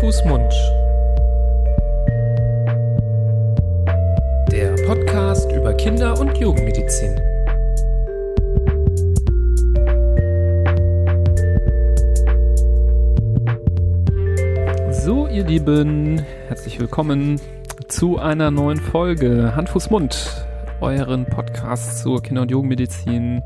Fuß, Mund. Der Podcast über Kinder- und Jugendmedizin. So, ihr Lieben, herzlich willkommen zu einer neuen Folge Hand, Fuß, Mund, euren Podcast zur Kinder- und Jugendmedizin.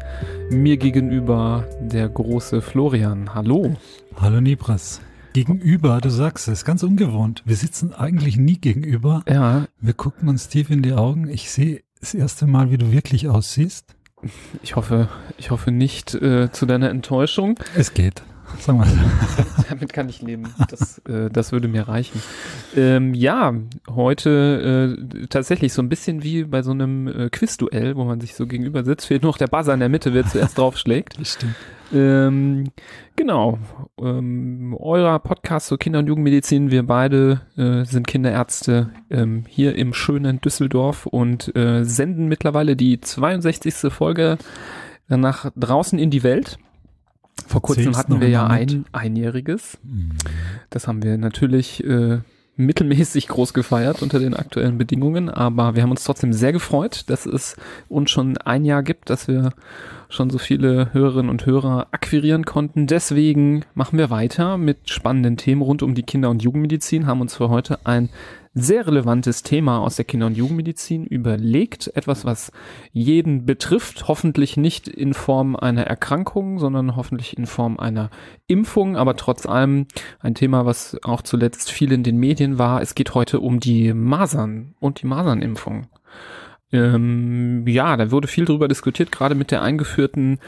Mir gegenüber der große Florian. Hallo. Hallo Nibras. Gegenüber, du sagst es, ganz ungewohnt. Wir sitzen eigentlich nie gegenüber. Ja. Wir gucken uns tief in die Augen. Ich sehe das erste Mal, wie du wirklich aussiehst. Ich hoffe, ich hoffe nicht äh, zu deiner Enttäuschung. Es geht. Sag mal. Damit kann ich leben. Das, äh, das würde mir reichen. Ähm, ja, heute äh, tatsächlich so ein bisschen wie bei so einem äh, Quizduell, wo man sich so gegenüber sitzt. Fehlt nur noch der Buzzer in der Mitte, wer zuerst draufschlägt. Das stimmt. Ähm, genau. Ähm, eurer Podcast zur Kinder- und Jugendmedizin. Wir beide äh, sind Kinderärzte ähm, hier im schönen Düsseldorf und äh, senden mittlerweile die 62. Folge nach draußen in die Welt. Vor kurzem Zählst hatten wir ja ein einjähriges. Das haben wir natürlich äh, mittelmäßig groß gefeiert unter den aktuellen Bedingungen, aber wir haben uns trotzdem sehr gefreut, dass es uns schon ein Jahr gibt, dass wir schon so viele Hörerinnen und Hörer akquirieren konnten. Deswegen machen wir weiter mit spannenden Themen rund um die Kinder- und Jugendmedizin, haben uns für heute ein sehr relevantes Thema aus der Kinder- und Jugendmedizin überlegt. Etwas, was jeden betrifft, hoffentlich nicht in Form einer Erkrankung, sondern hoffentlich in Form einer Impfung, aber trotz allem ein Thema, was auch zuletzt viel in den Medien war. Es geht heute um die Masern und die Masernimpfung. Ähm, ja, da wurde viel drüber diskutiert, gerade mit der eingeführten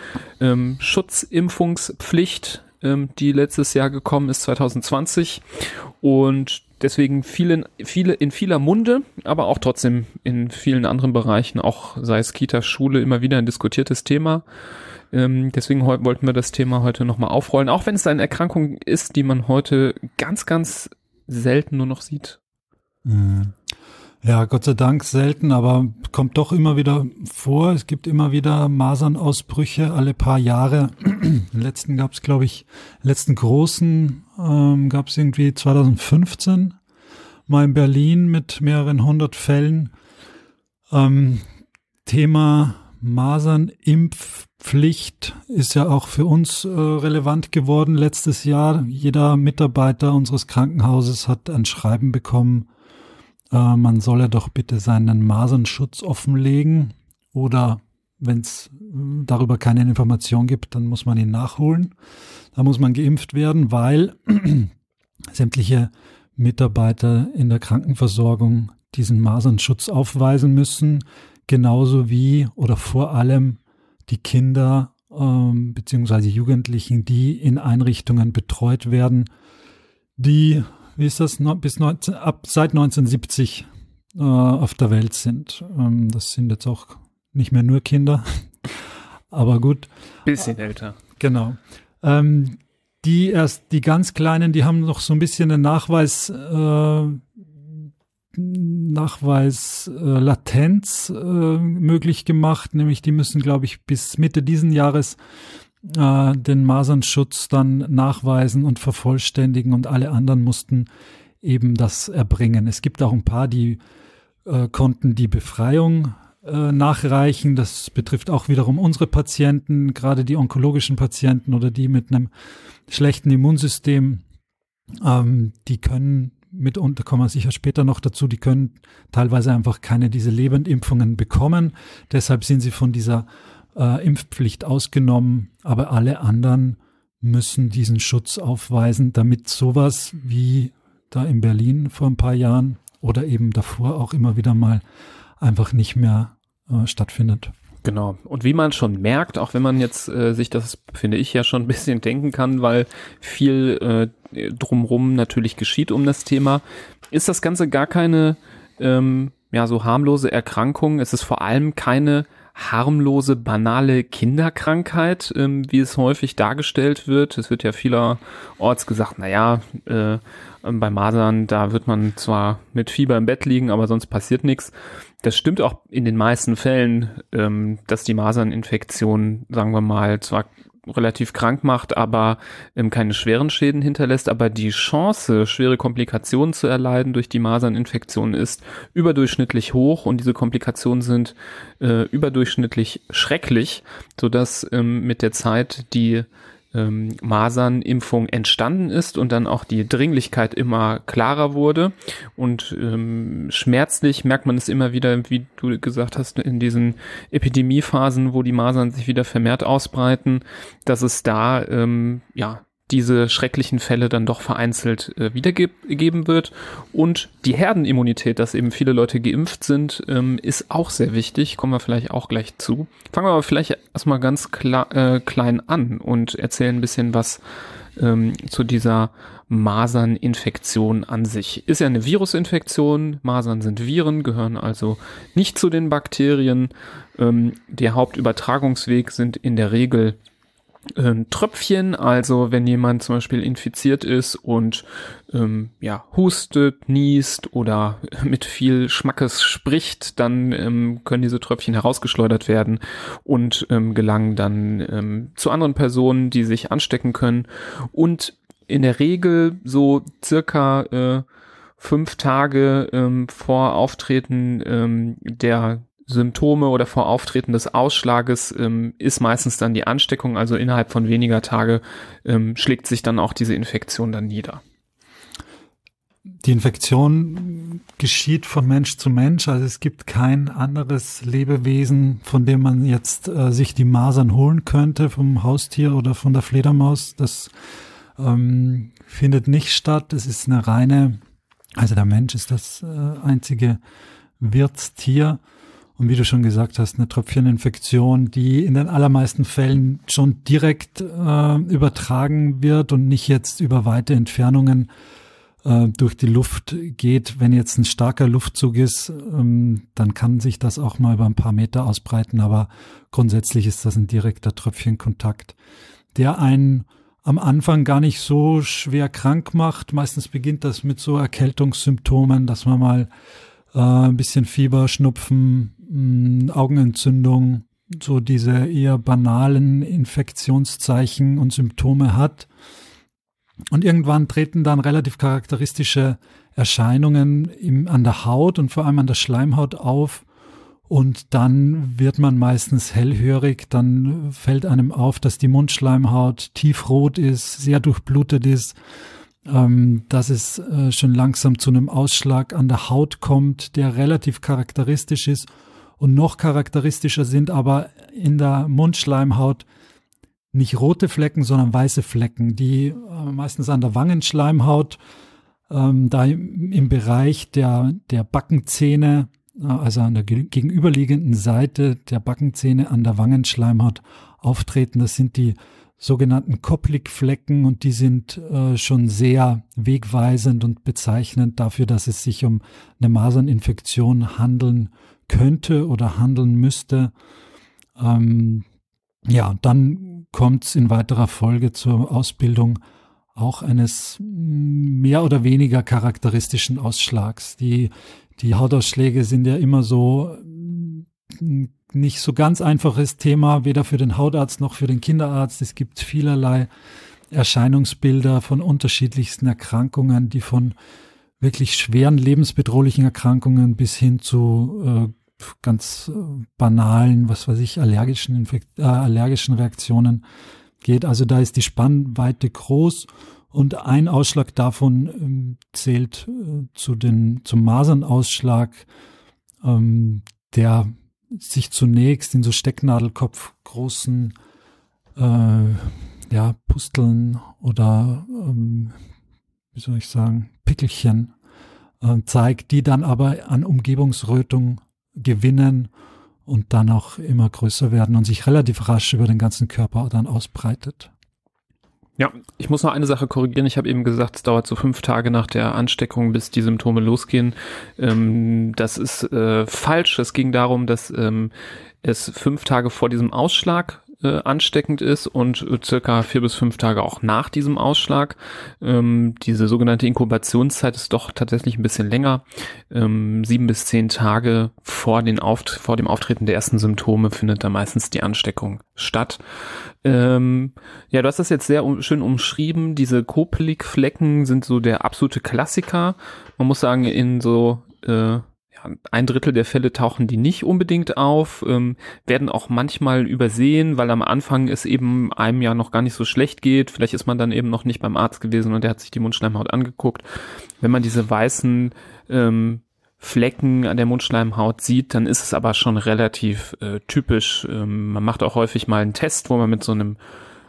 ähm, Schutzimpfungspflicht, ähm, die letztes Jahr gekommen ist, 2020. Und deswegen vielen, viele in vieler Munde, aber auch trotzdem in vielen anderen Bereichen, auch sei es Kita, Schule, immer wieder ein diskutiertes Thema. Ähm, deswegen wollten wir das Thema heute nochmal aufrollen, auch wenn es eine Erkrankung ist, die man heute ganz, ganz selten nur noch sieht. Mhm. Ja, Gott sei Dank selten, aber kommt doch immer wieder vor. Es gibt immer wieder Masernausbrüche alle paar Jahre. Den letzten gab es, glaube ich, letzten großen ähm, gab es irgendwie 2015 mal in Berlin mit mehreren hundert Fällen. Ähm, Thema Masernimpfpflicht ist ja auch für uns äh, relevant geworden letztes Jahr. Jeder Mitarbeiter unseres Krankenhauses hat ein Schreiben bekommen, äh, man solle doch bitte seinen Masernschutz offenlegen oder wenn es darüber keine Information gibt, dann muss man ihn nachholen. Da muss man geimpft werden, weil sämtliche Mitarbeiter in der Krankenversorgung diesen Masernschutz aufweisen müssen, genauso wie oder vor allem die Kinder ähm, beziehungsweise Jugendlichen, die in Einrichtungen betreut werden, die, wie ist das, bis 19, ab seit 1970 äh, auf der Welt sind. Ähm, das sind jetzt auch nicht mehr nur Kinder, aber gut. Bisschen älter. Genau. Ähm, die erst, die ganz Kleinen, die haben noch so ein bisschen einen Nachweis, äh, Nachweis äh, Latenz äh, möglich gemacht, nämlich die müssen, glaube ich, bis Mitte diesen Jahres äh, den Masernschutz dann nachweisen und vervollständigen und alle anderen mussten eben das erbringen. Es gibt auch ein paar, die äh, konnten die Befreiung äh, nachreichen. Das betrifft auch wiederum unsere Patienten, gerade die onkologischen Patienten oder die mit einem schlechten Immunsystem. Ähm, die können mitunter, kommen wir sicher später noch dazu, die können teilweise einfach keine diese Lebendimpfungen bekommen. Deshalb sind sie von dieser äh, Impfpflicht ausgenommen, aber alle anderen müssen diesen Schutz aufweisen, damit sowas wie da in Berlin vor ein paar Jahren oder eben davor auch immer wieder mal einfach nicht mehr äh, stattfindet. Genau. Und wie man schon merkt, auch wenn man jetzt äh, sich das, finde ich, ja schon ein bisschen denken kann, weil viel äh, drumrum natürlich geschieht um das Thema, ist das Ganze gar keine ähm, ja so harmlose Erkrankung. Es ist vor allem keine harmlose, banale Kinderkrankheit, ähm, wie es häufig dargestellt wird. Es wird ja vielerorts gesagt, naja, äh, bei Masern, da wird man zwar mit Fieber im Bett liegen, aber sonst passiert nichts. Das stimmt auch in den meisten Fällen, ähm, dass die Maserninfektion, sagen wir mal, zwar relativ krank macht, aber ähm, keine schweren Schäden hinterlässt. Aber die Chance, schwere Komplikationen zu erleiden durch die Maserninfektion ist überdurchschnittlich hoch und diese Komplikationen sind äh, überdurchschnittlich schrecklich, sodass ähm, mit der Zeit die ähm, Masernimpfung entstanden ist und dann auch die Dringlichkeit immer klarer wurde. Und ähm, schmerzlich merkt man es immer wieder, wie du gesagt hast, in diesen Epidemiephasen, wo die Masern sich wieder vermehrt ausbreiten, dass es da ähm, ja diese schrecklichen Fälle dann doch vereinzelt äh, wiedergegeben wird. Und die Herdenimmunität, dass eben viele Leute geimpft sind, ähm, ist auch sehr wichtig. Kommen wir vielleicht auch gleich zu. Fangen wir aber vielleicht erstmal ganz klar, äh, klein an und erzählen ein bisschen was ähm, zu dieser Maserninfektion an sich. Ist ja eine Virusinfektion. Masern sind Viren, gehören also nicht zu den Bakterien. Ähm, der Hauptübertragungsweg sind in der Regel ähm, Tröpfchen, also wenn jemand zum Beispiel infiziert ist und ähm, ja hustet, niest oder mit viel Schmackes spricht, dann ähm, können diese Tröpfchen herausgeschleudert werden und ähm, gelangen dann ähm, zu anderen Personen, die sich anstecken können. Und in der Regel so circa äh, fünf Tage ähm, vor Auftreten ähm, der Symptome oder vor Auftreten des Ausschlages ähm, ist meistens dann die Ansteckung, also innerhalb von weniger Tage ähm, schlägt sich dann auch diese Infektion dann nieder. Die Infektion geschieht von Mensch zu Mensch, also es gibt kein anderes Lebewesen, von dem man jetzt äh, sich die Masern holen könnte, vom Haustier oder von der Fledermaus. Das ähm, findet nicht statt. Es ist eine reine, also der Mensch ist das äh, einzige Wirtstier und wie du schon gesagt hast, eine Tröpfcheninfektion, die in den allermeisten Fällen schon direkt äh, übertragen wird und nicht jetzt über weite Entfernungen äh, durch die Luft geht. Wenn jetzt ein starker Luftzug ist, ähm, dann kann sich das auch mal über ein paar Meter ausbreiten, aber grundsätzlich ist das ein direkter Tröpfchenkontakt, der einen am Anfang gar nicht so schwer krank macht. Meistens beginnt das mit so Erkältungssymptomen, dass man mal äh, ein bisschen Fieber, Schnupfen, mh, Augenentzündung, so diese eher banalen Infektionszeichen und Symptome hat. Und irgendwann treten dann relativ charakteristische Erscheinungen im, an der Haut und vor allem an der Schleimhaut auf. Und dann wird man meistens hellhörig, dann fällt einem auf, dass die Mundschleimhaut tiefrot ist, sehr durchblutet ist, ähm, dass es äh, schon langsam zu einem Ausschlag an der Haut kommt, der relativ charakteristisch ist und noch charakteristischer sind aber in der Mundschleimhaut nicht rote Flecken, sondern weiße Flecken, die äh, meistens an der Wangenschleimhaut, ähm, da im, Bereich der, der Backenzähne, äh, also an der gegenüberliegenden Seite der Backenzähne an der Wangenschleimhaut auftreten. Das sind die sogenannten Koplikflecken und die sind äh, schon sehr wegweisend und bezeichnend dafür, dass es sich um eine Maserninfektion handeln könnte oder handeln müsste. Ähm, ja, dann kommt es in weiterer Folge zur Ausbildung auch eines mehr oder weniger charakteristischen Ausschlags. Die, die Hautausschläge sind ja immer so nicht so ganz einfaches Thema, weder für den Hautarzt noch für den Kinderarzt. Es gibt vielerlei Erscheinungsbilder von unterschiedlichsten Erkrankungen, die von wirklich schweren lebensbedrohlichen Erkrankungen bis hin zu äh, ganz äh, banalen, was weiß ich, allergischen, Infekt äh, allergischen Reaktionen geht. Also da ist die Spannweite groß und ein Ausschlag davon ähm, zählt äh, zu den, zum Masernausschlag, ähm, der sich zunächst in so Stecknadelkopf großen äh, ja, Pusteln oder ähm, wie soll ich sagen, Pickelchen äh, zeigt, die dann aber an Umgebungsrötung gewinnen und dann auch immer größer werden und sich relativ rasch über den ganzen Körper dann ausbreitet. Ja, ich muss noch eine Sache korrigieren. Ich habe eben gesagt, es dauert so fünf Tage nach der Ansteckung, bis die Symptome losgehen. Ähm, das ist äh, falsch. Es ging darum, dass ähm, es fünf Tage vor diesem Ausschlag äh, ansteckend ist und äh, circa vier bis fünf Tage auch nach diesem Ausschlag. Ähm, diese sogenannte Inkubationszeit ist doch tatsächlich ein bisschen länger. Ähm, sieben bis zehn Tage vor, den Auft vor dem Auftreten der ersten Symptome findet da meistens die Ansteckung statt. Ähm, ja, du hast das jetzt sehr um, schön umschrieben. Diese Koplik-Flecken sind so der absolute Klassiker. Man muss sagen, in so äh, ein Drittel der Fälle tauchen die nicht unbedingt auf, ähm, werden auch manchmal übersehen, weil am Anfang es eben einem ja noch gar nicht so schlecht geht. Vielleicht ist man dann eben noch nicht beim Arzt gewesen und der hat sich die Mundschleimhaut angeguckt. Wenn man diese weißen ähm, Flecken an der Mundschleimhaut sieht, dann ist es aber schon relativ äh, typisch. Ähm, man macht auch häufig mal einen Test, wo man mit so einem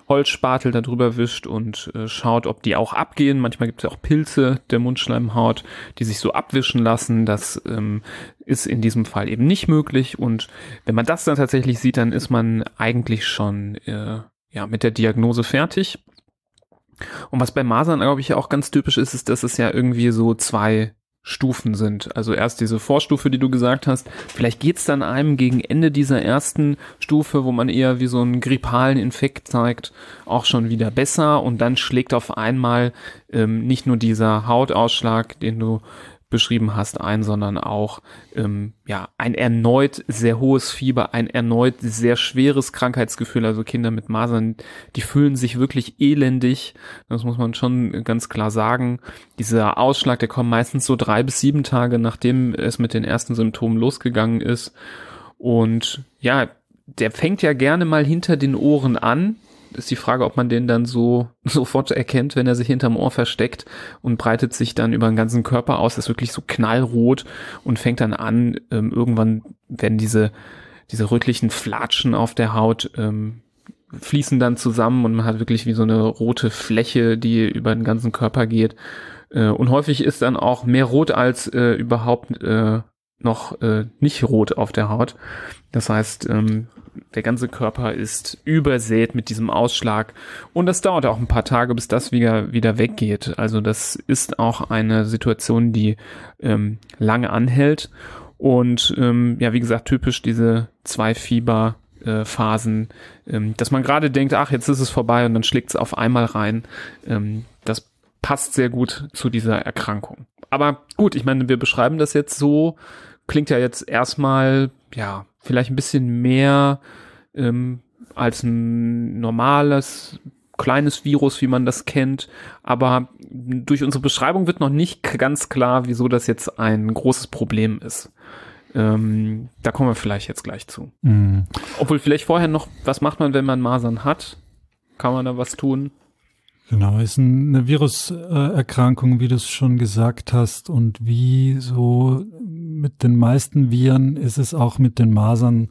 Holzspatel darüber wischt und äh, schaut, ob die auch abgehen. Manchmal gibt es auch Pilze der Mundschleimhaut, die sich so abwischen lassen. Das ähm, ist in diesem Fall eben nicht möglich. Und wenn man das dann tatsächlich sieht, dann ist man eigentlich schon äh, ja mit der Diagnose fertig. Und was bei Masern, glaube ich, auch ganz typisch ist, ist, dass es ja irgendwie so zwei Stufen sind. Also erst diese Vorstufe, die du gesagt hast. Vielleicht geht's dann einem gegen Ende dieser ersten Stufe, wo man eher wie so einen grippalen Infekt zeigt, auch schon wieder besser. Und dann schlägt auf einmal ähm, nicht nur dieser Hautausschlag, den du beschrieben hast, ein, sondern auch ähm, ja ein erneut sehr hohes Fieber, ein erneut sehr schweres Krankheitsgefühl. Also Kinder mit Masern, die fühlen sich wirklich elendig. Das muss man schon ganz klar sagen. Dieser Ausschlag, der kommt meistens so drei bis sieben Tage, nachdem es mit den ersten Symptomen losgegangen ist. Und ja, der fängt ja gerne mal hinter den Ohren an ist die Frage, ob man den dann so sofort erkennt, wenn er sich hinterm Ohr versteckt und breitet sich dann über den ganzen Körper aus, ist wirklich so knallrot und fängt dann an, ähm, irgendwann werden diese, diese rötlichen Flatschen auf der Haut ähm, fließen dann zusammen und man hat wirklich wie so eine rote Fläche, die über den ganzen Körper geht. Äh, und häufig ist dann auch mehr rot als äh, überhaupt äh, noch äh, nicht rot auf der Haut. Das heißt, ähm, der ganze Körper ist übersät mit diesem Ausschlag und das dauert auch ein paar Tage, bis das wieder, wieder weggeht. Also das ist auch eine Situation, die ähm, lange anhält und ähm, ja, wie gesagt, typisch diese zwei Fieber äh, Phasen, ähm, dass man gerade denkt, ach, jetzt ist es vorbei und dann schlägt es auf einmal rein. Ähm, das passt sehr gut zu dieser Erkrankung. Aber gut, ich meine, wir beschreiben das jetzt so, klingt ja jetzt erstmal, ja, vielleicht ein bisschen mehr ähm, als ein normales kleines Virus, wie man das kennt. Aber durch unsere Beschreibung wird noch nicht ganz klar, wieso das jetzt ein großes Problem ist. Ähm, da kommen wir vielleicht jetzt gleich zu. Mhm. Obwohl vielleicht vorher noch, was macht man, wenn man Masern hat? Kann man da was tun? Genau, ist eine Viruserkrankung, wie du es schon gesagt hast. Und wie so mit den meisten Viren ist es auch mit den Masern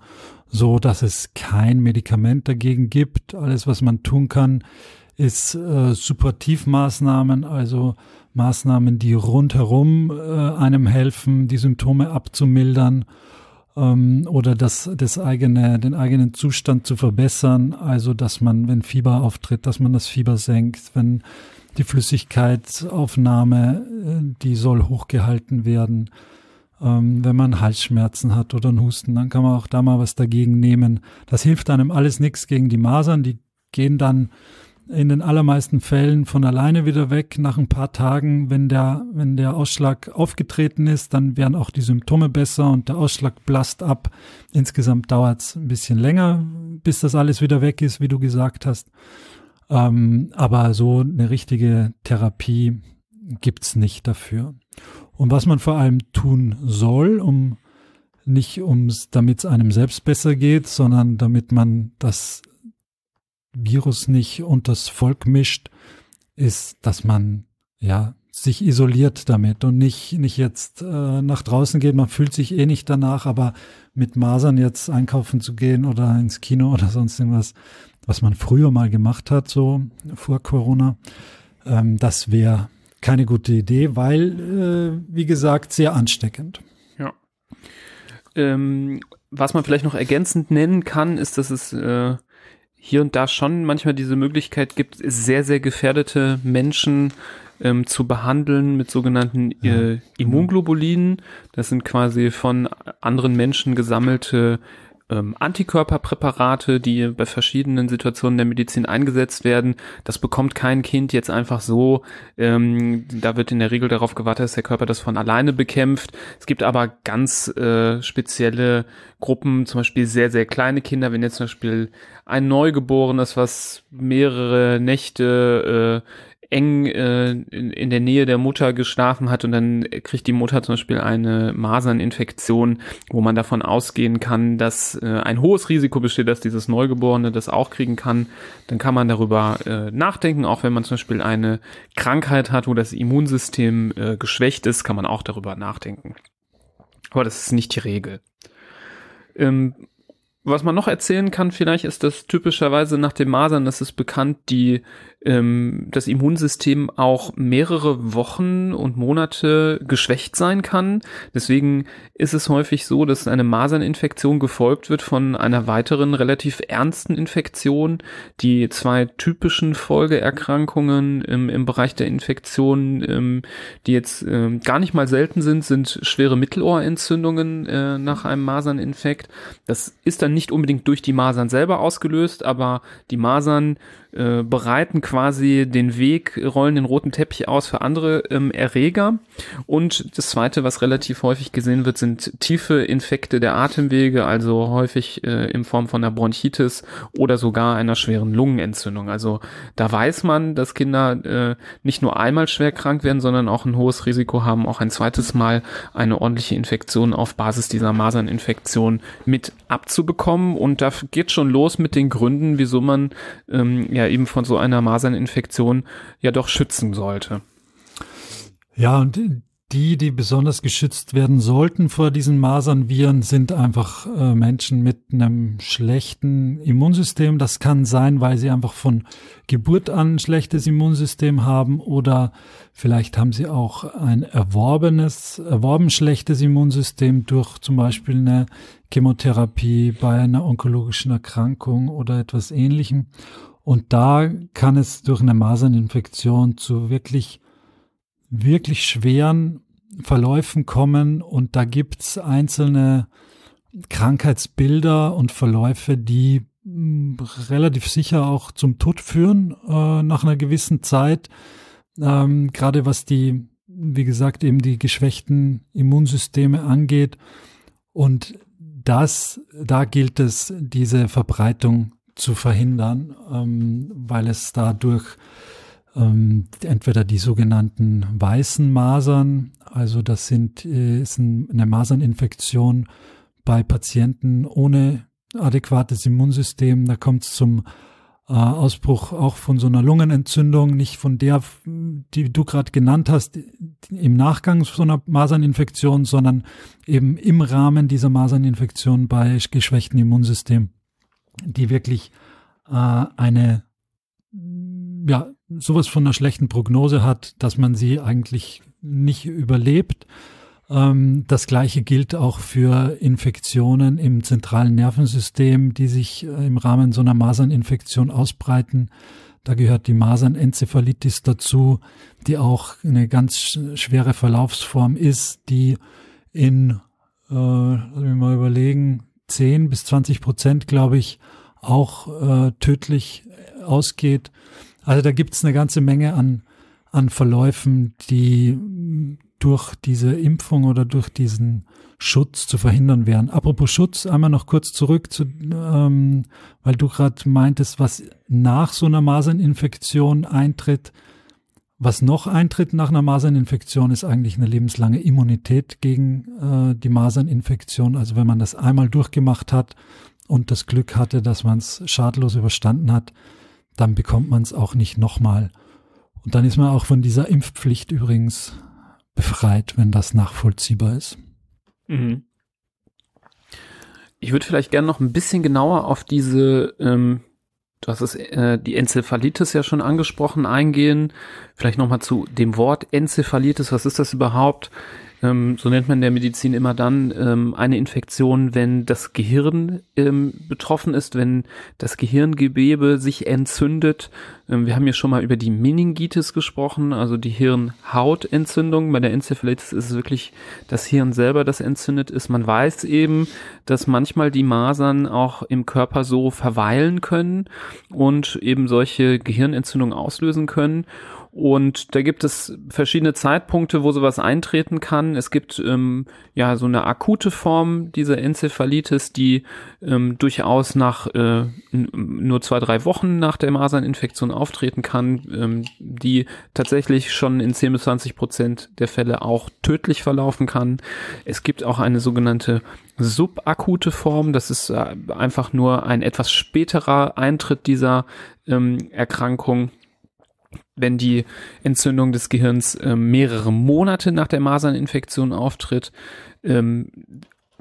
so, dass es kein Medikament dagegen gibt. Alles, was man tun kann, ist äh, Supportivmaßnahmen, also Maßnahmen, die rundherum äh, einem helfen, die Symptome abzumildern ähm, oder das, das eigene, den eigenen Zustand zu verbessern. Also, dass man, wenn Fieber auftritt, dass man das Fieber senkt, wenn die Flüssigkeitsaufnahme, äh, die soll hochgehalten werden. Ähm, wenn man Halsschmerzen hat oder einen Husten, dann kann man auch da mal was dagegen nehmen. Das hilft einem alles nichts gegen die Masern. Die gehen dann in den allermeisten Fällen von alleine wieder weg. Nach ein paar Tagen, wenn der, wenn der Ausschlag aufgetreten ist, dann werden auch die Symptome besser und der Ausschlag blasst ab. Insgesamt dauert es ein bisschen länger, bis das alles wieder weg ist, wie du gesagt hast. Ähm, aber so eine richtige Therapie gibt's nicht dafür. Und was man vor allem tun soll, um nicht ums, damit es einem selbst besser geht, sondern damit man das Virus nicht unters Volk mischt, ist, dass man ja sich isoliert damit und nicht nicht jetzt äh, nach draußen geht. Man fühlt sich eh nicht danach, aber mit Masern jetzt einkaufen zu gehen oder ins Kino oder sonst irgendwas, was man früher mal gemacht hat, so vor Corona, ähm, das wäre keine gute Idee, weil, äh, wie gesagt, sehr ansteckend. Ja. Ähm, was man vielleicht noch ergänzend nennen kann, ist, dass es äh, hier und da schon manchmal diese Möglichkeit gibt, sehr, sehr gefährdete Menschen ähm, zu behandeln mit sogenannten äh, Immunglobulinen. Das sind quasi von anderen Menschen gesammelte ähm, Antikörperpräparate, die bei verschiedenen Situationen der Medizin eingesetzt werden. Das bekommt kein Kind jetzt einfach so. Ähm, da wird in der Regel darauf gewartet, dass der Körper das von alleine bekämpft. Es gibt aber ganz äh, spezielle Gruppen, zum Beispiel sehr, sehr kleine Kinder, wenn jetzt zum Beispiel ein Neugeborenes, was mehrere Nächte äh, eng äh, in, in der Nähe der Mutter geschlafen hat und dann kriegt die Mutter zum Beispiel eine Maserninfektion, wo man davon ausgehen kann, dass äh, ein hohes Risiko besteht, dass dieses Neugeborene das auch kriegen kann, dann kann man darüber äh, nachdenken. Auch wenn man zum Beispiel eine Krankheit hat, wo das Immunsystem äh, geschwächt ist, kann man auch darüber nachdenken. Aber das ist nicht die Regel. Ähm, was man noch erzählen kann vielleicht ist, dass typischerweise nach dem Masern, das ist bekannt, die ähm, das Immunsystem auch mehrere Wochen und Monate geschwächt sein kann. Deswegen ist es häufig so, dass eine Maserninfektion gefolgt wird von einer weiteren relativ ernsten Infektion. Die zwei typischen Folgeerkrankungen im, im Bereich der Infektion, ähm, die jetzt ähm, gar nicht mal selten sind, sind schwere Mittelohrentzündungen äh, nach einem Maserninfekt. Das ist dann nicht unbedingt durch die Masern selber ausgelöst, aber die Masern äh, bereiten quasi den Weg, rollen den roten Teppich aus für andere ähm, Erreger. Und das zweite, was relativ häufig gesehen wird, sind tiefe Infekte der Atemwege, also häufig äh, in Form von einer Bronchitis oder sogar einer schweren Lungenentzündung. Also da weiß man, dass Kinder äh, nicht nur einmal schwer krank werden, sondern auch ein hohes Risiko haben, auch ein zweites Mal eine ordentliche Infektion auf Basis dieser Maserninfektion mit abzubekommen. Und da geht schon los mit den Gründen, wieso man ähm, ja eben von so einer Maserninfektion ja doch schützen sollte. Ja, und die, die besonders geschützt werden sollten vor diesen Masernviren, sind einfach äh, Menschen mit einem schlechten Immunsystem. Das kann sein, weil sie einfach von Geburt an ein schlechtes Immunsystem haben oder vielleicht haben sie auch ein erworbenes, erworben schlechtes Immunsystem durch zum Beispiel eine Chemotherapie bei einer onkologischen Erkrankung oder etwas ähnlichem. Und da kann es durch eine Maserninfektion zu wirklich, wirklich schweren Verläufen kommen. Und da gibt's einzelne Krankheitsbilder und Verläufe, die hm, relativ sicher auch zum Tod führen äh, nach einer gewissen Zeit. Ähm, Gerade was die, wie gesagt, eben die geschwächten Immunsysteme angeht. Und das, da gilt es, diese Verbreitung zu verhindern, ähm, weil es dadurch ähm, entweder die sogenannten weißen Masern, also das sind äh, ist ein, eine Maserninfektion bei Patienten ohne adäquates Immunsystem, da kommt es zum äh, Ausbruch auch von so einer Lungenentzündung, nicht von der, die du gerade genannt hast, im Nachgang so einer Maserninfektion, sondern eben im Rahmen dieser Maserninfektion bei geschwächtem Immunsystem die wirklich äh, eine, ja, sowas von einer schlechten Prognose hat, dass man sie eigentlich nicht überlebt. Ähm, das gleiche gilt auch für Infektionen im zentralen Nervensystem, die sich äh, im Rahmen so einer Maserninfektion ausbreiten. Da gehört die Masernenzephalitis dazu, die auch eine ganz schwere Verlaufsform ist, die in, äh, lass mich mal überlegen, 10 bis 20 Prozent, glaube ich, auch äh, tödlich ausgeht. Also da gibt es eine ganze Menge an, an Verläufen, die durch diese Impfung oder durch diesen Schutz zu verhindern wären. Apropos Schutz, einmal noch kurz zurück zu, ähm, weil du gerade meintest, was nach so einer Maserninfektion eintritt. Was noch eintritt nach einer Maserninfektion ist eigentlich eine lebenslange Immunität gegen äh, die Maserninfektion. Also wenn man das einmal durchgemacht hat und das Glück hatte, dass man es schadlos überstanden hat, dann bekommt man es auch nicht nochmal. Und dann ist man auch von dieser Impfpflicht übrigens befreit, wenn das nachvollziehbar ist. Mhm. Ich würde vielleicht gerne noch ein bisschen genauer auf diese ähm, Du hast es, äh, die Enzephalitis ja schon angesprochen, eingehen. Vielleicht nochmal zu dem Wort Enzephalitis. Was ist das überhaupt? Ähm, so nennt man in der Medizin immer dann ähm, eine Infektion, wenn das Gehirn ähm, betroffen ist, wenn das Gehirngewebe sich entzündet. Ähm, wir haben ja schon mal über die Meningitis gesprochen, also die Hirnhautentzündung. Bei der Enzephalitis ist es wirklich das Hirn selber, das entzündet ist. Man weiß eben, dass manchmal die Masern auch im Körper so verweilen können und eben solche Gehirnentzündungen auslösen können. Und da gibt es verschiedene Zeitpunkte, wo sowas eintreten kann. Es gibt ähm, ja so eine akute Form dieser Enzephalitis, die ähm, durchaus nach äh, nur zwei, drei Wochen nach der Maserninfektion auftreten kann, ähm, die tatsächlich schon in 10 bis 20 Prozent der Fälle auch tödlich verlaufen kann. Es gibt auch eine sogenannte subakute Form. Das ist äh, einfach nur ein etwas späterer Eintritt dieser ähm, Erkrankung wenn die Entzündung des Gehirns äh, mehrere Monate nach der Maserninfektion auftritt. Ähm,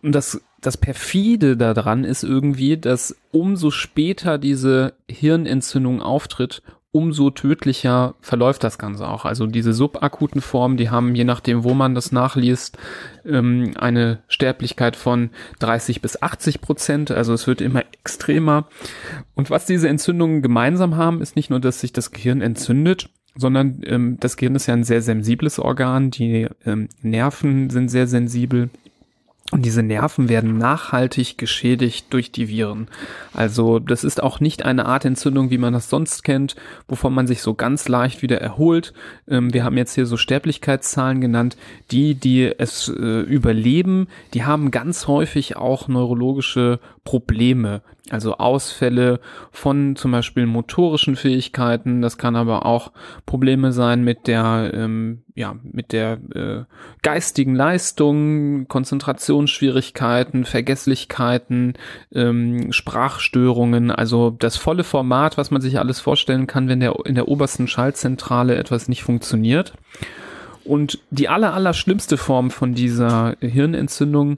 und das, das perfide daran ist irgendwie, dass umso später diese Hirnentzündung auftritt, umso tödlicher verläuft das Ganze auch. Also diese subakuten Formen, die haben, je nachdem, wo man das nachliest, ähm, eine Sterblichkeit von 30 bis 80 Prozent. Also es wird immer extremer. Und was diese Entzündungen gemeinsam haben, ist nicht nur, dass sich das Gehirn entzündet, sondern ähm, das Gehirn ist ja ein sehr sensibles Organ. Die ähm, Nerven sind sehr sensibel. Und diese Nerven werden nachhaltig geschädigt durch die Viren. Also das ist auch nicht eine Art Entzündung, wie man das sonst kennt, wovon man sich so ganz leicht wieder erholt. Ähm, wir haben jetzt hier so Sterblichkeitszahlen genannt. Die, die es äh, überleben, die haben ganz häufig auch neurologische Probleme. Also Ausfälle von zum Beispiel motorischen Fähigkeiten. Das kann aber auch Probleme sein mit der, ähm, ja, mit der äh, geistigen Leistung, Konzentrationsschwierigkeiten, Vergesslichkeiten, ähm, Sprachstörungen. Also das volle Format, was man sich alles vorstellen kann, wenn der in der obersten Schaltzentrale etwas nicht funktioniert. Und die aller, aller schlimmste Form von dieser Hirnentzündung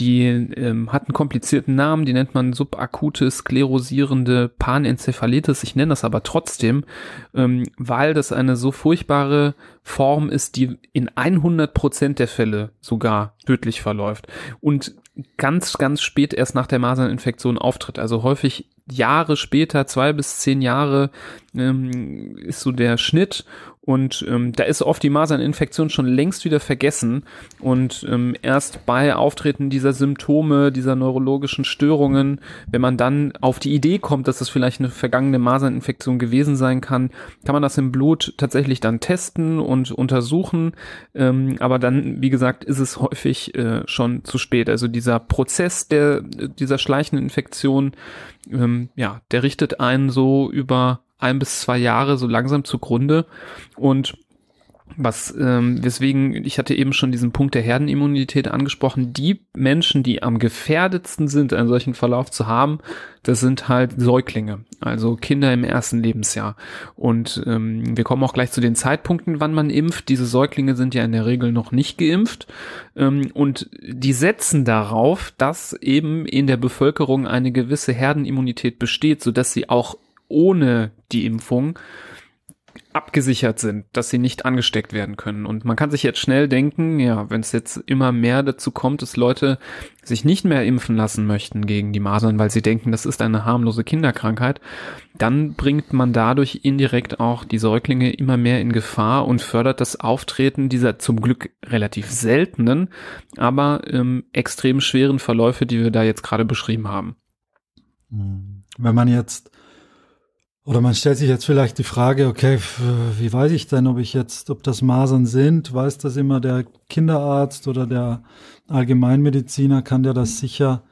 die ähm, hat einen komplizierten Namen, die nennt man subakute sklerosierende Panenzephalitis. Ich nenne das aber trotzdem, ähm, weil das eine so furchtbare Form ist, die in 100 Prozent der Fälle sogar tödlich verläuft und ganz, ganz spät erst nach der Maserninfektion auftritt. Also häufig Jahre später, zwei bis zehn Jahre ähm, ist so der Schnitt und ähm, da ist oft die Maserninfektion schon längst wieder vergessen. Und ähm, erst bei Auftreten dieser Symptome, dieser neurologischen Störungen, wenn man dann auf die Idee kommt, dass das vielleicht eine vergangene Maserninfektion gewesen sein kann, kann man das im Blut tatsächlich dann testen und untersuchen. Ähm, aber dann, wie gesagt, ist es häufig äh, schon zu spät. Also dieser Prozess der, dieser schleichenden Infektion, ähm, ja, der richtet einen so über ein bis zwei Jahre so langsam zugrunde und was, ähm, weswegen, ich hatte eben schon diesen Punkt der Herdenimmunität angesprochen, die Menschen, die am gefährdetsten sind, einen solchen Verlauf zu haben, das sind halt Säuglinge, also Kinder im ersten Lebensjahr. Und ähm, wir kommen auch gleich zu den Zeitpunkten, wann man impft. Diese Säuglinge sind ja in der Regel noch nicht geimpft. Ähm, und die setzen darauf, dass eben in der Bevölkerung eine gewisse Herdenimmunität besteht, sodass sie auch ohne die Impfung abgesichert sind, dass sie nicht angesteckt werden können. Und man kann sich jetzt schnell denken, ja, wenn es jetzt immer mehr dazu kommt, dass Leute sich nicht mehr impfen lassen möchten gegen die Masern, weil sie denken, das ist eine harmlose Kinderkrankheit, dann bringt man dadurch indirekt auch die Säuglinge immer mehr in Gefahr und fördert das Auftreten dieser zum Glück relativ seltenen, aber ähm, extrem schweren Verläufe, die wir da jetzt gerade beschrieben haben. Wenn man jetzt oder man stellt sich jetzt vielleicht die Frage, okay, wie weiß ich denn, ob ich jetzt, ob das Masern sind? Weiß das immer der Kinderarzt oder der Allgemeinmediziner? Kann der das sicher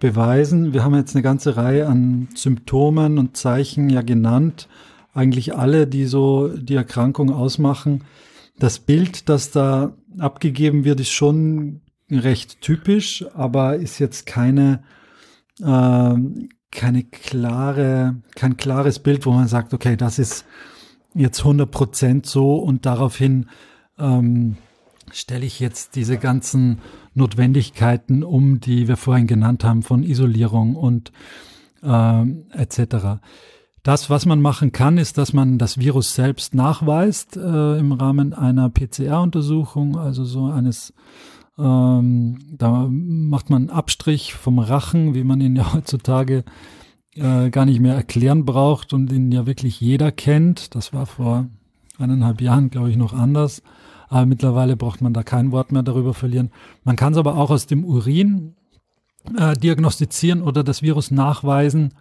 beweisen? Wir haben jetzt eine ganze Reihe an Symptomen und Zeichen ja genannt. Eigentlich alle, die so die Erkrankung ausmachen. Das Bild, das da abgegeben wird, ist schon recht typisch, aber ist jetzt keine äh, keine klare, kein klares Bild, wo man sagt, okay, das ist jetzt 100 Prozent so und daraufhin ähm, stelle ich jetzt diese ganzen Notwendigkeiten um, die wir vorhin genannt haben, von Isolierung und ähm, etc. Das, was man machen kann, ist, dass man das Virus selbst nachweist äh, im Rahmen einer PCR-Untersuchung, also so eines, ähm, da macht man einen Abstrich vom Rachen, wie man ihn ja heutzutage äh, gar nicht mehr erklären braucht und den ja wirklich jeder kennt. Das war vor eineinhalb Jahren, glaube ich, noch anders. Aber mittlerweile braucht man da kein Wort mehr darüber verlieren. Man kann es aber auch aus dem Urin äh, diagnostizieren oder das Virus nachweisen.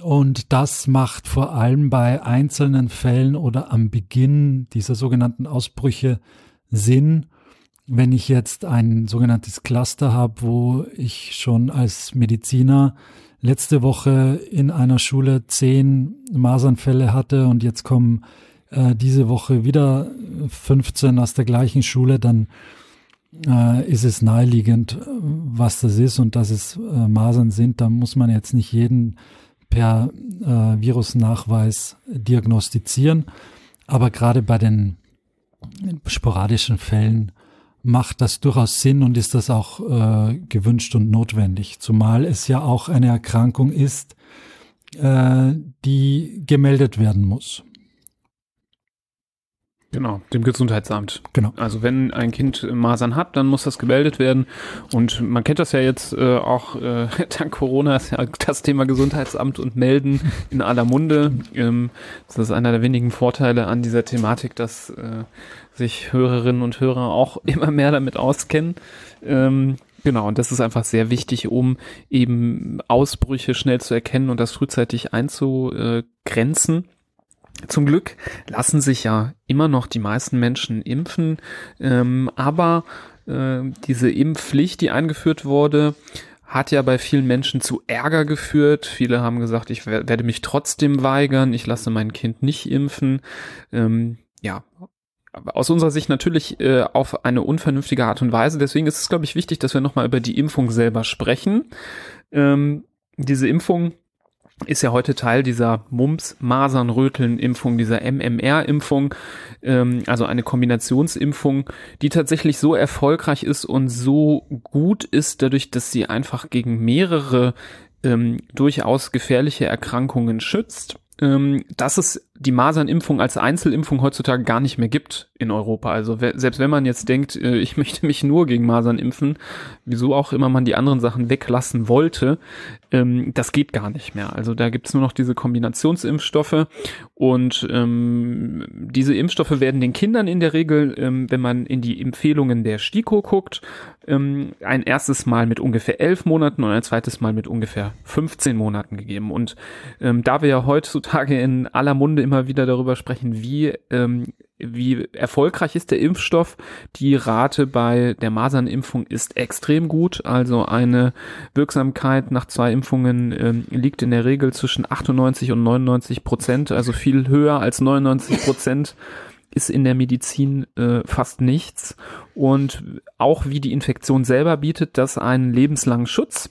Und das macht vor allem bei einzelnen Fällen oder am Beginn dieser sogenannten Ausbrüche Sinn. Wenn ich jetzt ein sogenanntes Cluster habe, wo ich schon als Mediziner letzte Woche in einer Schule zehn Masernfälle hatte und jetzt kommen äh, diese Woche wieder 15 aus der gleichen Schule, dann äh, ist es naheliegend, was das ist und dass es äh, Masern sind. Da muss man jetzt nicht jeden per äh, Virusnachweis diagnostizieren. Aber gerade bei den sporadischen Fällen macht das durchaus Sinn und ist das auch äh, gewünscht und notwendig. Zumal es ja auch eine Erkrankung ist, äh, die gemeldet werden muss. Genau, dem Gesundheitsamt. Genau. Also wenn ein Kind Masern hat, dann muss das gemeldet werden. Und man kennt das ja jetzt äh, auch äh, dank Corona ist ja das Thema Gesundheitsamt und Melden in aller Munde. Ähm, das ist einer der wenigen Vorteile an dieser Thematik, dass äh, sich Hörerinnen und Hörer auch immer mehr damit auskennen. Ähm, Genau, und das ist einfach sehr wichtig, um eben Ausbrüche schnell zu erkennen und das frühzeitig einzugrenzen. Zum Glück lassen sich ja immer noch die meisten Menschen impfen, ähm, aber äh, diese Impfpflicht, die eingeführt wurde, hat ja bei vielen Menschen zu Ärger geführt. Viele haben gesagt, ich werde mich trotzdem weigern, ich lasse mein Kind nicht impfen. Ähm, ja, aus unserer Sicht natürlich äh, auf eine unvernünftige Art und Weise. Deswegen ist es, glaube ich, wichtig, dass wir nochmal über die Impfung selber sprechen. Ähm, diese Impfung ist ja heute Teil dieser Mumps, Masern, Röteln Impfung, dieser MMR-Impfung, ähm, also eine Kombinationsimpfung, die tatsächlich so erfolgreich ist und so gut ist, dadurch, dass sie einfach gegen mehrere ähm, durchaus gefährliche Erkrankungen schützt ähm, dass es die Masernimpfung als Einzelimpfung heutzutage gar nicht mehr gibt in Europa. Also selbst wenn man jetzt denkt, äh, ich möchte mich nur gegen Masern impfen, wieso auch immer man die anderen Sachen weglassen wollte, ähm, das geht gar nicht mehr. Also da gibt's nur noch diese Kombinationsimpfstoffe und ähm, diese Impfstoffe werden den Kindern in der Regel, ähm, wenn man in die Empfehlungen der STIKO guckt, ein erstes Mal mit ungefähr elf Monaten und ein zweites Mal mit ungefähr 15 Monaten gegeben. Und da wir ja heutzutage in aller Munde immer wieder darüber sprechen, wie ähm, wie erfolgreich ist der Impfstoff? Die Rate bei der Masernimpfung ist extrem gut. Also eine Wirksamkeit nach zwei Impfungen ähm, liegt in der Regel zwischen 98 und 99 Prozent, also viel höher als 99 Prozent ist in der Medizin äh, fast nichts. Und auch wie die Infektion selber bietet das einen lebenslangen Schutz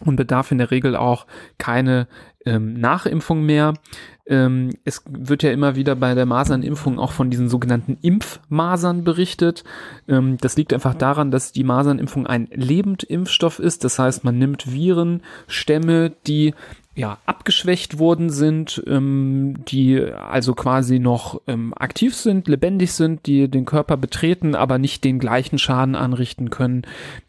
und bedarf in der Regel auch keine ähm, Nachimpfung mehr. Ähm, es wird ja immer wieder bei der Masernimpfung auch von diesen sogenannten Impfmasern berichtet. Ähm, das liegt einfach daran, dass die Masernimpfung ein Lebendimpfstoff ist. Das heißt, man nimmt Virenstämme, die ja, abgeschwächt worden sind, ähm, die also quasi noch ähm, aktiv sind, lebendig sind, die den Körper betreten, aber nicht den gleichen Schaden anrichten können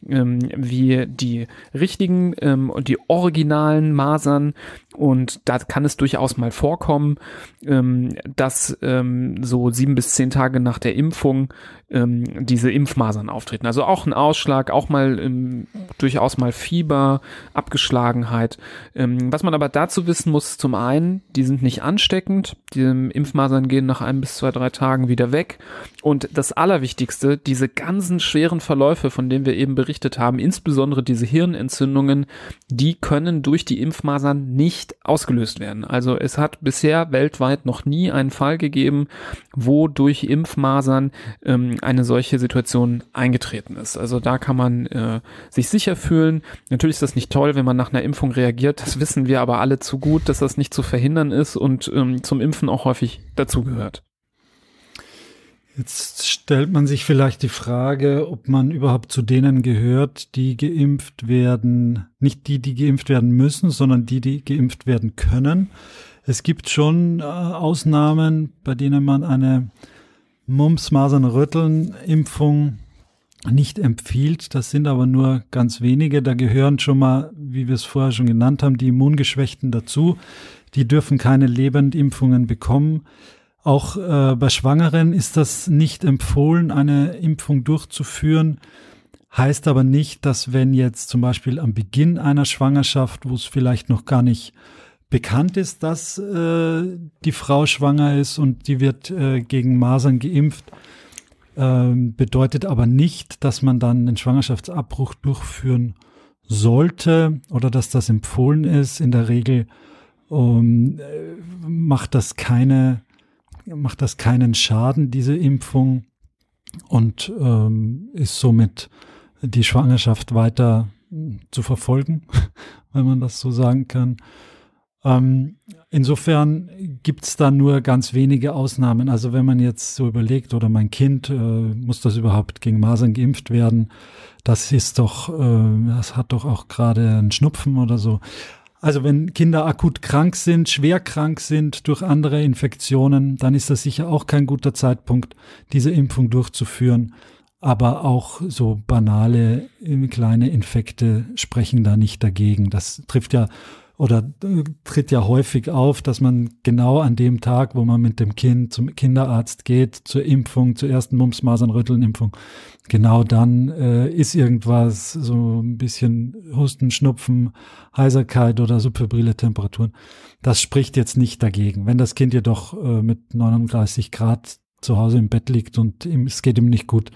ähm, wie die richtigen ähm, und die originalen Masern. Und da kann es durchaus mal vorkommen, ähm, dass ähm, so sieben bis zehn Tage nach der Impfung ähm, diese Impfmasern auftreten. Also auch ein Ausschlag, auch mal ähm, durchaus mal Fieber, Abgeschlagenheit. Ähm, was man aber dazu wissen muss, zum einen, die sind nicht ansteckend, die Impfmasern gehen nach ein bis zwei, drei Tagen wieder weg. Und das Allerwichtigste, diese ganzen schweren Verläufe, von denen wir eben berichtet haben, insbesondere diese Hirnentzündungen, die können durch die Impfmasern nicht ausgelöst werden. Also es hat bisher weltweit noch nie einen Fall gegeben, wo durch Impfmasern ähm, eine solche Situation eingetreten ist. Also da kann man äh, sich sicher fühlen. Natürlich ist das nicht toll, wenn man nach einer Impfung reagiert. Das wissen wir aber alle zu gut, dass das nicht zu verhindern ist und ähm, zum Impfen auch häufig dazugehört. Jetzt stellt man sich vielleicht die Frage, ob man überhaupt zu denen gehört, die geimpft werden, nicht die, die geimpft werden müssen, sondern die, die geimpft werden können. Es gibt schon äh, Ausnahmen, bei denen man eine Mumps, Masern, Rütteln Impfung nicht empfiehlt. Das sind aber nur ganz wenige. Da gehören schon mal, wie wir es vorher schon genannt haben, die Immungeschwächten dazu. Die dürfen keine Lebendimpfungen bekommen. Auch äh, bei Schwangeren ist das nicht empfohlen, eine Impfung durchzuführen. Heißt aber nicht, dass wenn jetzt zum Beispiel am Beginn einer Schwangerschaft, wo es vielleicht noch gar nicht bekannt ist, dass äh, die Frau schwanger ist und die wird äh, gegen Masern geimpft, äh, bedeutet aber nicht, dass man dann einen Schwangerschaftsabbruch durchführen sollte oder dass das empfohlen ist. In der Regel um, äh, macht das keine macht das keinen Schaden diese Impfung und ähm, ist somit die Schwangerschaft weiter zu verfolgen, wenn man das so sagen kann. Ähm, insofern gibt's da nur ganz wenige Ausnahmen. Also wenn man jetzt so überlegt, oder mein Kind, äh, muss das überhaupt gegen Masern geimpft werden? Das ist doch, äh, das hat doch auch gerade einen Schnupfen oder so. Also wenn Kinder akut krank sind, schwer krank sind durch andere Infektionen, dann ist das sicher auch kein guter Zeitpunkt, diese Impfung durchzuführen. Aber auch so banale kleine Infekte sprechen da nicht dagegen. Das trifft ja oder äh, tritt ja häufig auf, dass man genau an dem Tag, wo man mit dem Kind zum Kinderarzt geht, zur Impfung, zur ersten Mumps, Masern, Rütteln Impfung, genau dann äh, ist irgendwas, so ein bisschen Husten, Schnupfen, Heiserkeit oder subfebrile Temperaturen. Das spricht jetzt nicht dagegen. Wenn das Kind jedoch äh, mit 39 Grad zu Hause im Bett liegt und ihm, es geht ihm nicht gut,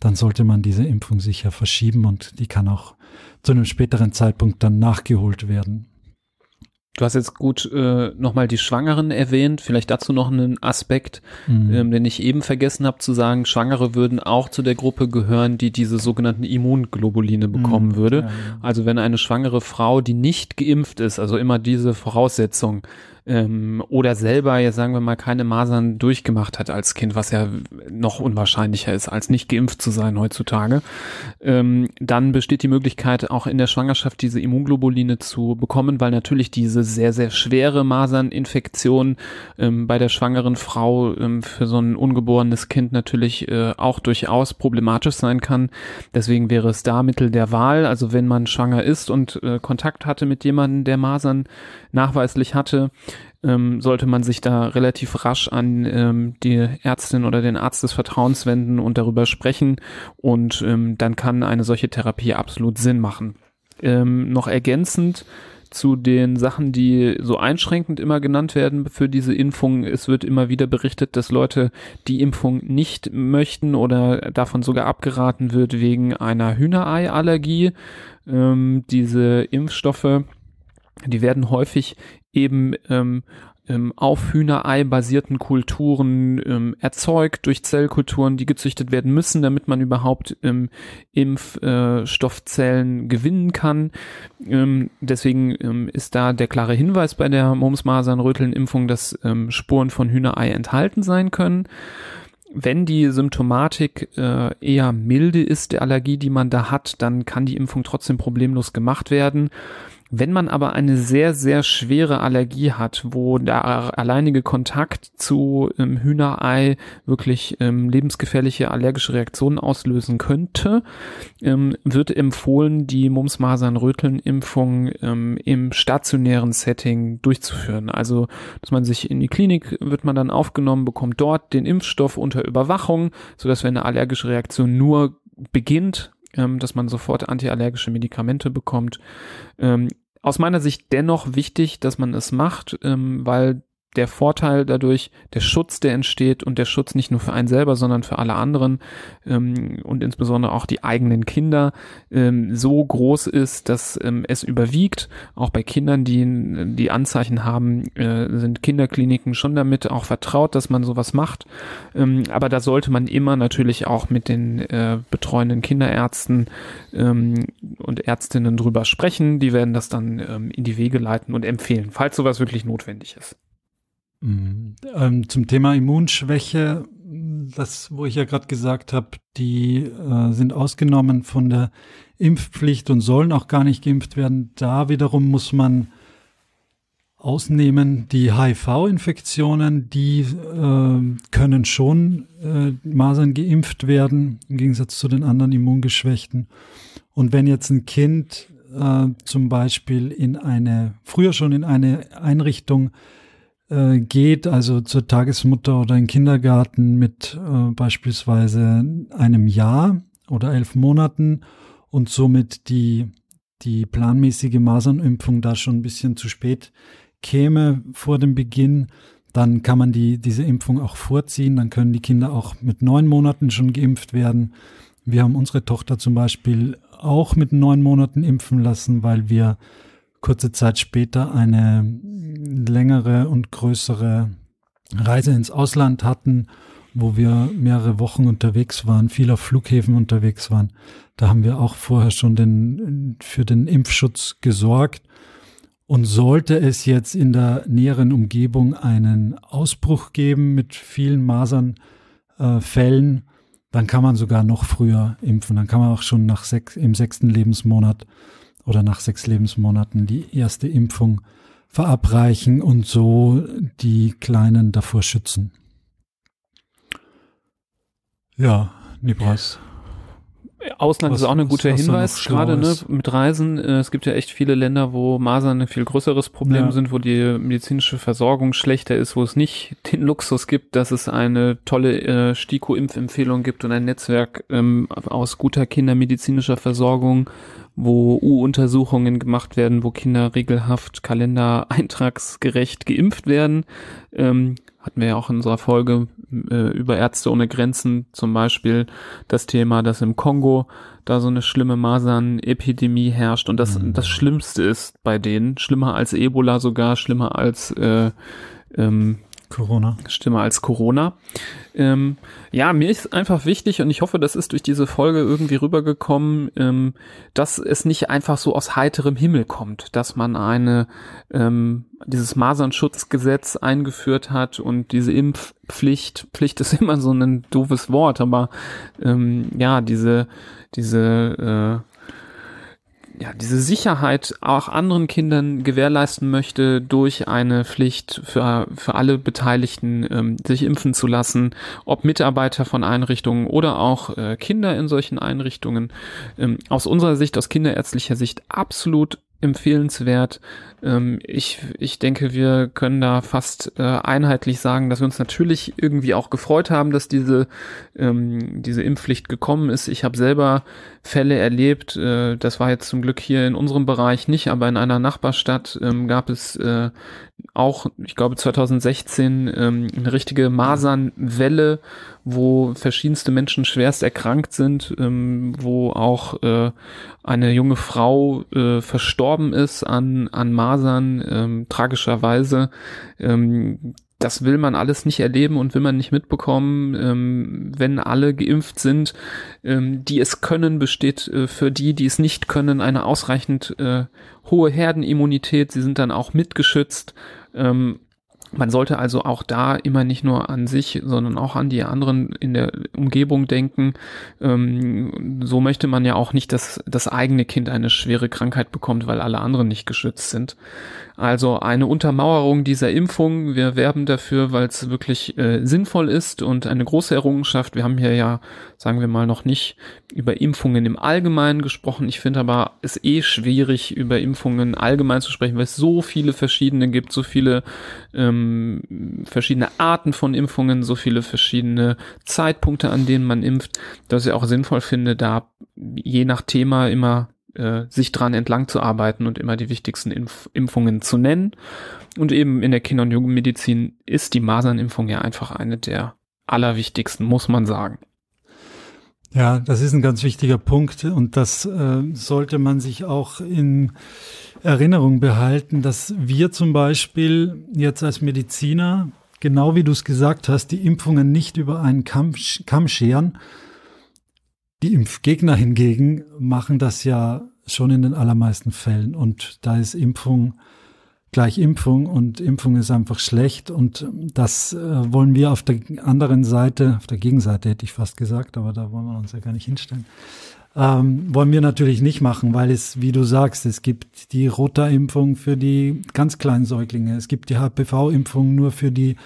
dann sollte man diese Impfung sicher verschieben und die kann auch zu einem späteren Zeitpunkt dann nachgeholt werden. Du hast jetzt gut äh, nochmal die Schwangeren erwähnt, vielleicht dazu noch einen Aspekt, mhm. ähm, den ich eben vergessen habe zu sagen, Schwangere würden auch zu der Gruppe gehören, die diese sogenannten Immunglobuline bekommen mhm. würde. Ja, ja. Also wenn eine schwangere Frau, die nicht geimpft ist, also immer diese Voraussetzung, ähm, oder selber, jetzt sagen wir mal, keine Masern durchgemacht hat als Kind, was ja noch unwahrscheinlicher ist, als nicht geimpft zu sein heutzutage, ähm, dann besteht die Möglichkeit, auch in der Schwangerschaft diese Immunglobuline zu bekommen, weil natürlich diese sehr, sehr schwere Maserninfektion ähm, bei der schwangeren Frau ähm, für so ein ungeborenes Kind natürlich äh, auch durchaus problematisch sein kann. Deswegen wäre es da Mittel der Wahl. Also wenn man schwanger ist und äh, Kontakt hatte mit jemandem, der Masern nachweislich hatte, ähm, sollte man sich da relativ rasch an ähm, die Ärztin oder den Arzt des Vertrauens wenden und darüber sprechen und ähm, dann kann eine solche Therapie absolut Sinn machen. Ähm, noch ergänzend zu den Sachen, die so einschränkend immer genannt werden für diese Impfung. Es wird immer wieder berichtet, dass Leute die Impfung nicht möchten oder davon sogar abgeraten wird wegen einer Hühnereiallergie. Ähm, diese Impfstoffe die werden häufig eben ähm, ähm, auf Hühnerei basierten Kulturen ähm, erzeugt durch Zellkulturen, die gezüchtet werden müssen, damit man überhaupt ähm, Impfstoffzellen äh, gewinnen kann. Ähm, deswegen ähm, ist da der klare Hinweis bei der Mumps-Masern-Röteln-Impfung, dass ähm, Spuren von Hühnerei enthalten sein können wenn die Symptomatik äh, eher milde ist der Allergie, die man da hat, dann kann die Impfung trotzdem problemlos gemacht werden. Wenn man aber eine sehr, sehr schwere Allergie hat, wo der alleinige Kontakt zu ähm, Hühnerei wirklich ähm, lebensgefährliche allergische Reaktionen auslösen könnte, ähm, wird empfohlen, die Mumps-Masern-Röteln-Impfung ähm, im stationären Setting durchzuführen. Also, dass man sich in die Klinik wird man dann aufgenommen, bekommt dort den Impfstoff unter Überwachung, sodass wenn eine allergische Reaktion nur beginnt, ähm, dass man sofort antiallergische Medikamente bekommt. Aus meiner Sicht dennoch wichtig, dass man es macht, ähm, weil der Vorteil dadurch, der Schutz, der entsteht und der Schutz nicht nur für einen selber, sondern für alle anderen ähm, und insbesondere auch die eigenen Kinder ähm, so groß ist, dass ähm, es überwiegt. Auch bei Kindern, die die Anzeichen haben, äh, sind Kinderkliniken schon damit auch vertraut, dass man sowas macht. Ähm, aber da sollte man immer natürlich auch mit den äh, betreuenden Kinderärzten ähm, und Ärztinnen drüber sprechen. Die werden das dann ähm, in die Wege leiten und empfehlen, falls sowas wirklich notwendig ist. Mhm. Ähm, zum Thema Immunschwäche, das, wo ich ja gerade gesagt habe, die äh, sind ausgenommen von der Impfpflicht und sollen auch gar nicht geimpft werden. Da wiederum muss man ausnehmen. Die HIV-Infektionen, die äh, können schon äh, Masern geimpft werden, im Gegensatz zu den anderen Immungeschwächten. Und wenn jetzt ein Kind äh, zum Beispiel in eine, früher schon in eine Einrichtung äh, geht, also zur Tagesmutter oder in Kindergarten mit äh, beispielsweise einem Jahr oder elf Monaten und somit die, die planmäßige Masernimpfung da schon ein bisschen zu spät käme vor dem Beginn, dann kann man die, diese Impfung auch vorziehen. Dann können die Kinder auch mit neun Monaten schon geimpft werden. Wir haben unsere Tochter zum Beispiel auch mit neun Monaten impfen lassen, weil wir kurze Zeit später eine längere und größere Reise ins Ausland hatten, wo wir mehrere Wochen unterwegs waren, viel auf Flughäfen unterwegs waren. Da haben wir auch vorher schon den, für den Impfschutz gesorgt. Und sollte es jetzt in der näheren Umgebung einen Ausbruch geben mit vielen Masernfällen, äh, dann kann man sogar noch früher impfen. Dann kann man auch schon nach sechs, im sechsten Lebensmonat oder nach sechs Lebensmonaten die erste Impfung verabreichen und so die Kleinen davor schützen. Ja, Nibras. Ausland was, ist auch ein guter Hinweis, gerade ne, mit Reisen. Äh, es gibt ja echt viele Länder, wo Masern ein viel größeres Problem ja. sind, wo die medizinische Versorgung schlechter ist, wo es nicht den Luxus gibt, dass es eine tolle äh, STIKO-Impfempfehlung gibt und ein Netzwerk ähm, aus guter kindermedizinischer Versorgung, wo U-Untersuchungen gemacht werden, wo Kinder regelhaft kalendereintragsgerecht geimpft werden. Ähm, hatten wir ja auch in unserer Folge äh, über Ärzte ohne Grenzen zum Beispiel das Thema, dass im Kongo da so eine schlimme Masern-Epidemie herrscht und das mhm. das Schlimmste ist bei denen, schlimmer als Ebola sogar, schlimmer als äh, ähm, Corona. Stimme als Corona. Ähm, ja, mir ist einfach wichtig und ich hoffe, das ist durch diese Folge irgendwie rübergekommen, ähm, dass es nicht einfach so aus heiterem Himmel kommt, dass man eine ähm, dieses Masernschutzgesetz eingeführt hat und diese Impfpflicht, Pflicht ist immer so ein doofes Wort, aber ähm, ja, diese diese äh, ja, diese Sicherheit auch anderen Kindern gewährleisten möchte durch eine Pflicht für, für alle Beteiligten, ähm, sich impfen zu lassen, ob Mitarbeiter von Einrichtungen oder auch äh, Kinder in solchen Einrichtungen. Ähm, aus unserer Sicht, aus kinderärztlicher Sicht absolut empfehlenswert. Ähm, ich, ich denke, wir können da fast äh, einheitlich sagen, dass wir uns natürlich irgendwie auch gefreut haben, dass diese, ähm, diese Impfpflicht gekommen ist. Ich habe selber Fälle erlebt, äh, das war jetzt zum Glück hier in unserem Bereich nicht, aber in einer Nachbarstadt ähm, gab es äh, auch, ich glaube 2016, ähm, eine richtige Masernwelle, wo verschiedenste Menschen schwerst erkrankt sind, ähm, wo auch äh, eine junge Frau äh, verstorben ist an, an Masern, ähm, tragischerweise. Ähm, das will man alles nicht erleben und will man nicht mitbekommen. Ähm, wenn alle geimpft sind, ähm, die es können, besteht äh, für die, die es nicht können, eine ausreichend äh, hohe Herdenimmunität. Sie sind dann auch mitgeschützt. Ähm, man sollte also auch da immer nicht nur an sich, sondern auch an die anderen in der Umgebung denken. Ähm, so möchte man ja auch nicht, dass das eigene Kind eine schwere Krankheit bekommt, weil alle anderen nicht geschützt sind. Also eine Untermauerung dieser Impfung. Wir werben dafür, weil es wirklich äh, sinnvoll ist und eine große Errungenschaft. Wir haben hier ja, sagen wir mal, noch nicht über Impfungen im Allgemeinen gesprochen. Ich finde aber es eh schwierig, über Impfungen allgemein zu sprechen, weil es so viele verschiedene gibt, so viele ähm, verschiedene Arten von Impfungen, so viele verschiedene Zeitpunkte, an denen man impft, dass ich auch sinnvoll finde, da je nach Thema immer äh, sich dran entlang zu arbeiten und immer die wichtigsten Impf Impfungen zu nennen. Und eben in der Kinder- und Jugendmedizin ist die Masernimpfung ja einfach eine der allerwichtigsten, muss man sagen. Ja, das ist ein ganz wichtiger Punkt und das äh, sollte man sich auch in Erinnerung behalten, dass wir zum Beispiel jetzt als Mediziner, genau wie du es gesagt hast, die Impfungen nicht über einen Kamm, Kamm scheren, die Impfgegner hingegen machen das ja schon in den allermeisten Fällen. Und da ist Impfung gleich Impfung und Impfung ist einfach schlecht. Und das äh, wollen wir auf der anderen Seite, auf der Gegenseite hätte ich fast gesagt, aber da wollen wir uns ja gar nicht hinstellen, Ähm, wollen wir natürlich nicht machen, weil es, wie du sagst, es gibt die Rota-Impfung für die ganz kleinen Säuglinge, es gibt die HPV-Impfung nur für die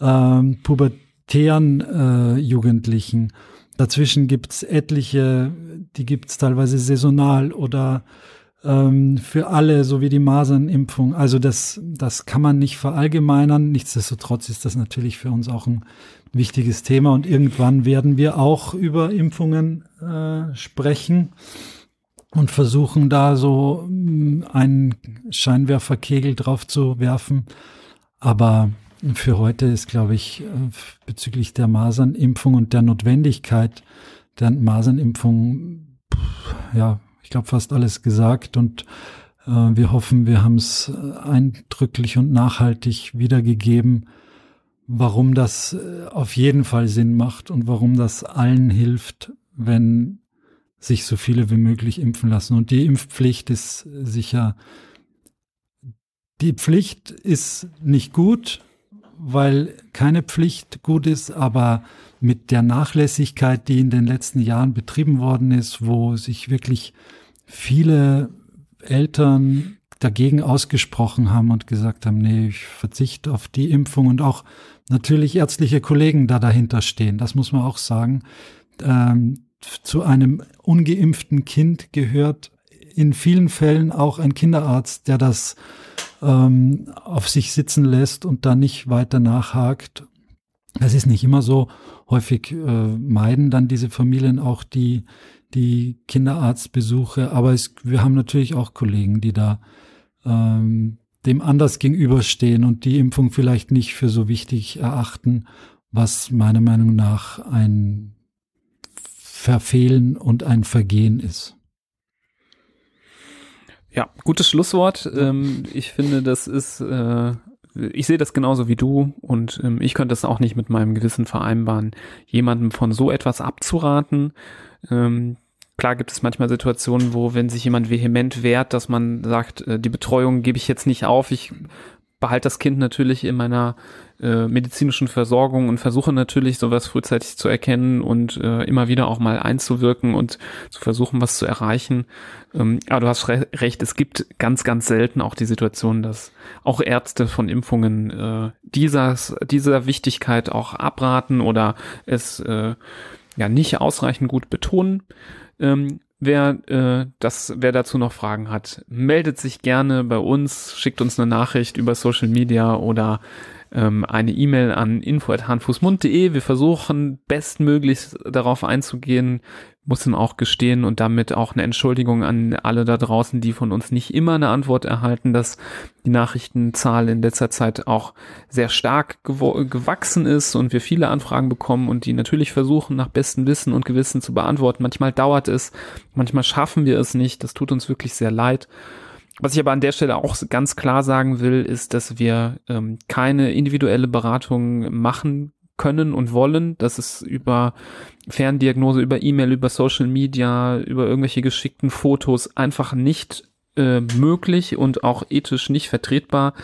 ähm, pubertären äh, Jugendlichen. Dazwischen gibt's etliche, die gibt's teilweise saisonal oder ähm, für alle, so wie die Masernimpfung. Also das, das kann man nicht verallgemeinern. Nichtsdestotrotz ist das natürlich für uns auch ein wichtiges Thema und irgendwann werden wir auch über Impfungen äh, sprechen und versuchen da so mm, einen Scheinwerferkegel drauf zu werfen. Aber für heute ist, glaube ich, äh, bezüglich der Masernimpfung und der Notwendigkeit der Masernimpfung, ja, ich glaube, fast alles gesagt und äh, wir hoffen, wir haben es eindrücklich und nachhaltig wiedergegeben, warum das äh, auf jeden Fall Sinn macht und warum das allen hilft, wenn sich so viele wie möglich impfen lassen. Und die Impfpflicht ist sicher, die Pflicht ist nicht gut, weil keine Pflicht gut ist, aber mit der Nachlässigkeit, die in den letzten Jahren betrieben worden ist, wo sich wirklich viele Eltern dagegen ausgesprochen haben und gesagt haben, nee, ich verzichte auf die Impfung und auch natürlich ärztliche Kollegen da dahinter stehen. Das muss man auch sagen. Ähm, zu einem ungeimpften Kind gehört in vielen Fällen auch ein Kinderarzt, der das ähm, auf sich sitzen lässt und da nicht weiter nachhakt. Das ist nicht immer so. Häufig äh, meiden dann diese Familien auch die, die Kinderarztbesuche, aber es, wir haben natürlich auch Kollegen, die da ähm, dem anders gegenüberstehen und die Impfung vielleicht nicht für so wichtig erachten, was meiner Meinung nach ein Verfehlen und ein Vergehen ist. Ja, gutes Schlusswort. Ähm, ich finde, das ist, äh, ich sehe das genauso wie du und ähm, ich könnte es auch nicht mit meinem Gewissen vereinbaren, jemandem von so etwas abzuraten. Ähm, Klar gibt es manchmal Situationen, wo, wenn sich jemand vehement wehrt, dass man sagt, äh, die Betreuung gebe ich jetzt nicht auf, ich behalte das Kind natürlich in meiner äh, medizinischen Versorgung und versuche natürlich sowas frühzeitig zu erkennen und äh, immer wieder auch mal einzuwirken und zu versuchen, was zu erreichen. Ähm, aber du hast re recht, es gibt ganz, ganz selten auch die Situation, dass auch Ärzte von Impfungen äh, dieses, dieser Wichtigkeit auch abraten oder es äh, ja nicht ausreichend gut betonen. Ähm, wer äh, das, wer dazu noch Fragen hat, meldet sich gerne bei uns, schickt uns eine Nachricht über Social Media oder ähm, eine E-Mail an info@hanfußmund.de. Wir versuchen bestmöglichst darauf einzugehen, muss dann auch gestehen und damit auch eine Entschuldigung an alle da draußen, die von uns nicht immer eine Antwort erhalten, dass die Nachrichtenzahl in letzter Zeit auch sehr stark gewachsen ist und wir viele Anfragen bekommen und die natürlich versuchen, nach bestem Wissen und Gewissen zu beantworten. Manchmal dauert es, manchmal schaffen wir es nicht. Das tut uns wirklich sehr leid. Was ich aber an der Stelle auch ganz klar sagen will, ist, dass wir ähm, keine individuelle Beratung machen können und wollen. Das ist über Ferndiagnose, über E-Mail, über Social Media, über irgendwelche geschickten Fotos einfach nicht äh, möglich und auch ethisch nicht vertretbar.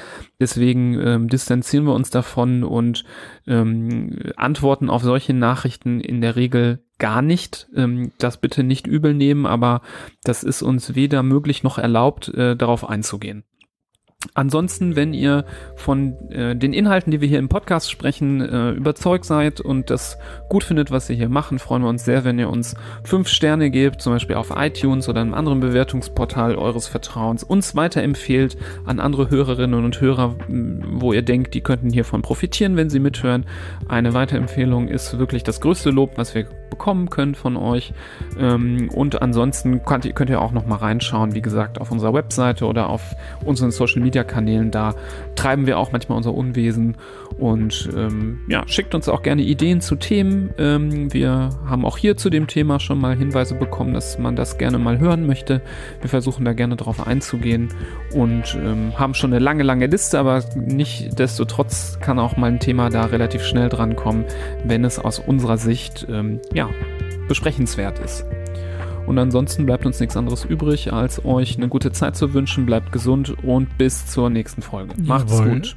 Deswegen ähm, distanzieren wir uns davon und ähm, antworten auf solche Nachrichten in der Regel gar nicht. Ähm, das bitte nicht übel nehmen, aber das ist uns weder möglich noch erlaubt, äh, darauf einzugehen. Ansonsten, wenn ihr von äh, den Inhalten, die wir hier im Podcast sprechen, äh, überzeugt seid und das gut findet, was wir hier machen, freuen wir uns sehr, wenn ihr uns fünf Sterne gebt, zum Beispiel auf iTunes oder einem anderen Bewertungsportal eures Vertrauens, uns weiterempfehlt an andere Hörerinnen und Hörer, wo ihr denkt, die könnten hiervon profitieren, wenn sie mithören. Eine Weiterempfehlung ist wirklich das größte Lob, was wir bekommen können von euch. Ähm, und ansonsten könnt ihr, könnt ihr auch noch mal reinschauen, wie gesagt, auf unserer Webseite oder auf unseren Social Media Kanälen. Da treiben wir auch manchmal unser Unwesen und ähm, ja, schickt uns auch gerne Ideen zu Themen. Ähm, wir haben auch hier zu dem Thema schon mal Hinweise bekommen, dass man das gerne mal hören möchte. Wir versuchen da gerne drauf einzugehen und ähm, haben schon eine lange, lange Liste, aber nicht desto trotz kann auch mal ein Thema da relativ schnell drankommen, wenn es aus unserer Sicht ähm, ja, besprechenswert ist. Und ansonsten bleibt uns nichts anderes übrig, als euch eine gute Zeit zu wünschen. Bleibt gesund und bis zur nächsten Folge. Macht's Jawohl. gut.